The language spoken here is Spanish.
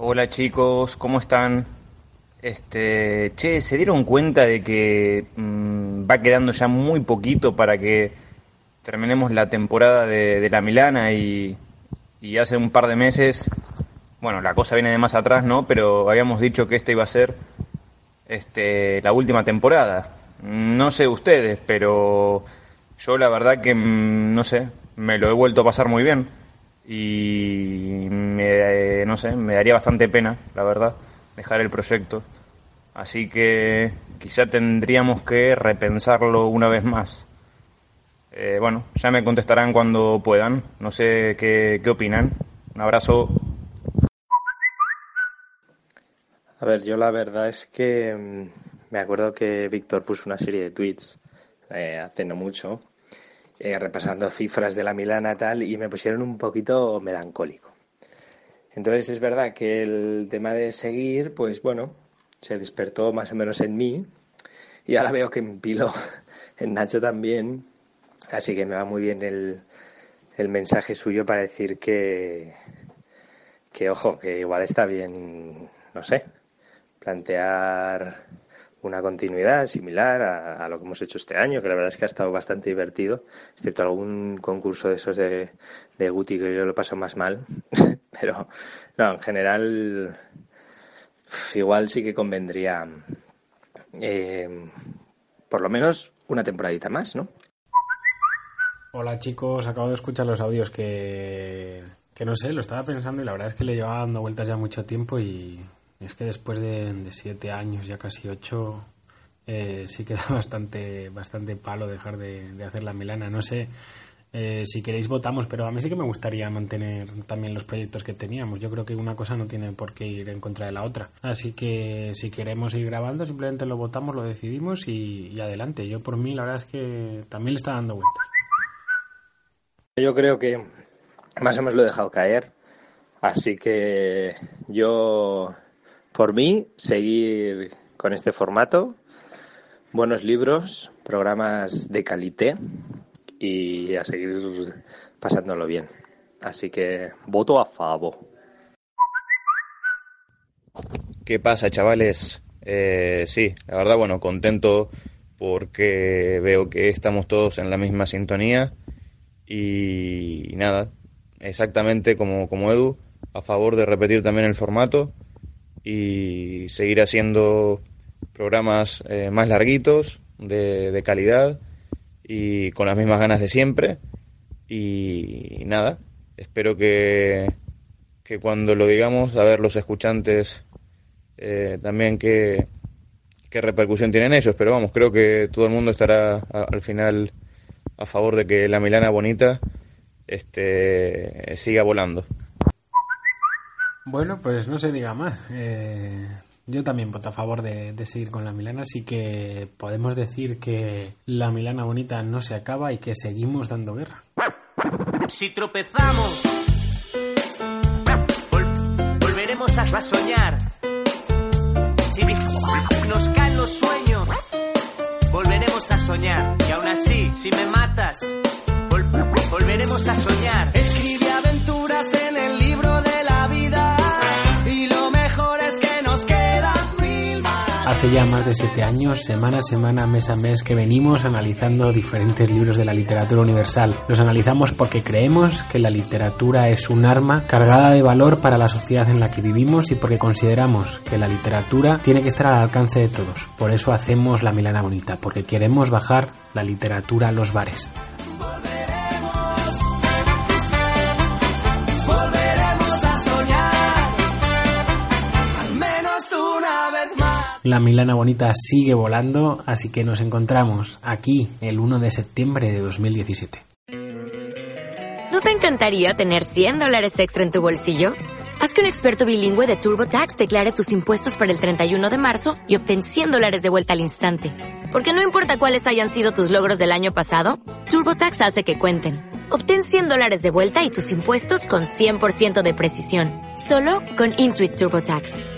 Hola chicos, ¿cómo están? Este, che, ¿se dieron cuenta de que mm, va quedando ya muy poquito para que terminemos la temporada de, de la Milana y, y hace un par de meses, bueno, la cosa viene de más atrás, ¿no? Pero habíamos dicho que esta iba a ser este, la última temporada. No sé ustedes, pero yo la verdad que, mm, no sé, me lo he vuelto a pasar muy bien y me, no sé, me daría bastante pena, la verdad, dejar el proyecto. Así que quizá tendríamos que repensarlo una vez más. Eh, bueno, ya me contestarán cuando puedan. No sé qué, qué opinan. Un abrazo. A ver, yo la verdad es que mm, me acuerdo que Víctor puso una serie de tweets eh, hace no mucho eh, repasando cifras de la Milana tal, y me pusieron un poquito melancólico. Entonces es verdad que el tema de seguir, pues bueno, se despertó más o menos en mí, y ahora veo que en Pilo, en Nacho también, así que me va muy bien el, el mensaje suyo para decir que, que ojo, que igual está bien, no sé, plantear una continuidad similar a, lo que hemos hecho este año, que la verdad es que ha estado bastante divertido, excepto algún concurso de esos de, de Guti que yo lo paso más mal. Pero no, en general, igual sí que convendría eh, por lo menos una temporadita más, ¿no? Hola chicos, acabo de escuchar los audios que, que no sé, lo estaba pensando y la verdad es que le llevaba dando vueltas ya mucho tiempo y es que después de, siete años, ya casi ocho, eh, sí queda bastante, bastante palo dejar de, hacer la Milana. No sé eh, si queréis votamos, pero a mí sí que me gustaría mantener también los proyectos que teníamos. Yo creo que una cosa no tiene por qué ir en contra de la otra. Así que si queremos ir grabando, simplemente lo votamos, lo decidimos y, adelante. Yo por mí la verdad es que también le está dando vueltas. Yo creo que más o menos lo he dejado caer. Así que yo por mí, seguir con este formato, buenos libros, programas de calité y a seguir pasándolo bien. Así que voto a favor. ¿Qué pasa, chavales? Eh, sí, la verdad, bueno, contento porque veo que estamos todos en la misma sintonía y, nada, exactamente como, como Edu, a favor de repetir también el formato y seguir haciendo programas eh, más larguitos, de, calidad y con las mismas ganas de siempre. Y, nada, espero que, que cuando lo digamos, a ver los escuchantes eh, también qué, qué repercusión tienen ellos. Pero vamos, creo que todo el mundo estará al final a favor de que la Milana bonita este, siga volando. Bueno, pues no se diga más. Eh, yo también voto a favor de, seguir con la Milana, así que podemos decir que la Milana bonita no se acaba y que seguimos dando guerra. Si tropezamos, volveremos a soñar. Si nos caen los sueños, volveremos a soñar. Y aún así, si me matas, volveremos a soñar. Escribe aventuras en el libro Hace ya más de siete años, semana a semana, mes a mes, que venimos analizando diferentes libros de la literatura universal. Los analizamos porque creemos que la literatura es un arma cargada de valor para la sociedad en la que vivimos y porque consideramos que la literatura tiene que estar al alcance de todos. Por eso hacemos la Milana Bonita, porque queremos bajar la literatura a los bares. La Milana Bonita sigue volando, así que nos encontramos aquí el 1 de septiembre de 2017. ¿No te encantaría tener 100 dólares extra en tu bolsillo? Haz que un experto bilingüe de TurboTax declare tus impuestos para el 31 de marzo y obtén 100 dólares de vuelta al instante. Porque no importa cuáles hayan sido tus logros del año pasado, TurboTax hace que cuenten. Obtén 100 dólares de vuelta y tus impuestos con 100% de precisión. Solo con Intuit TurboTax.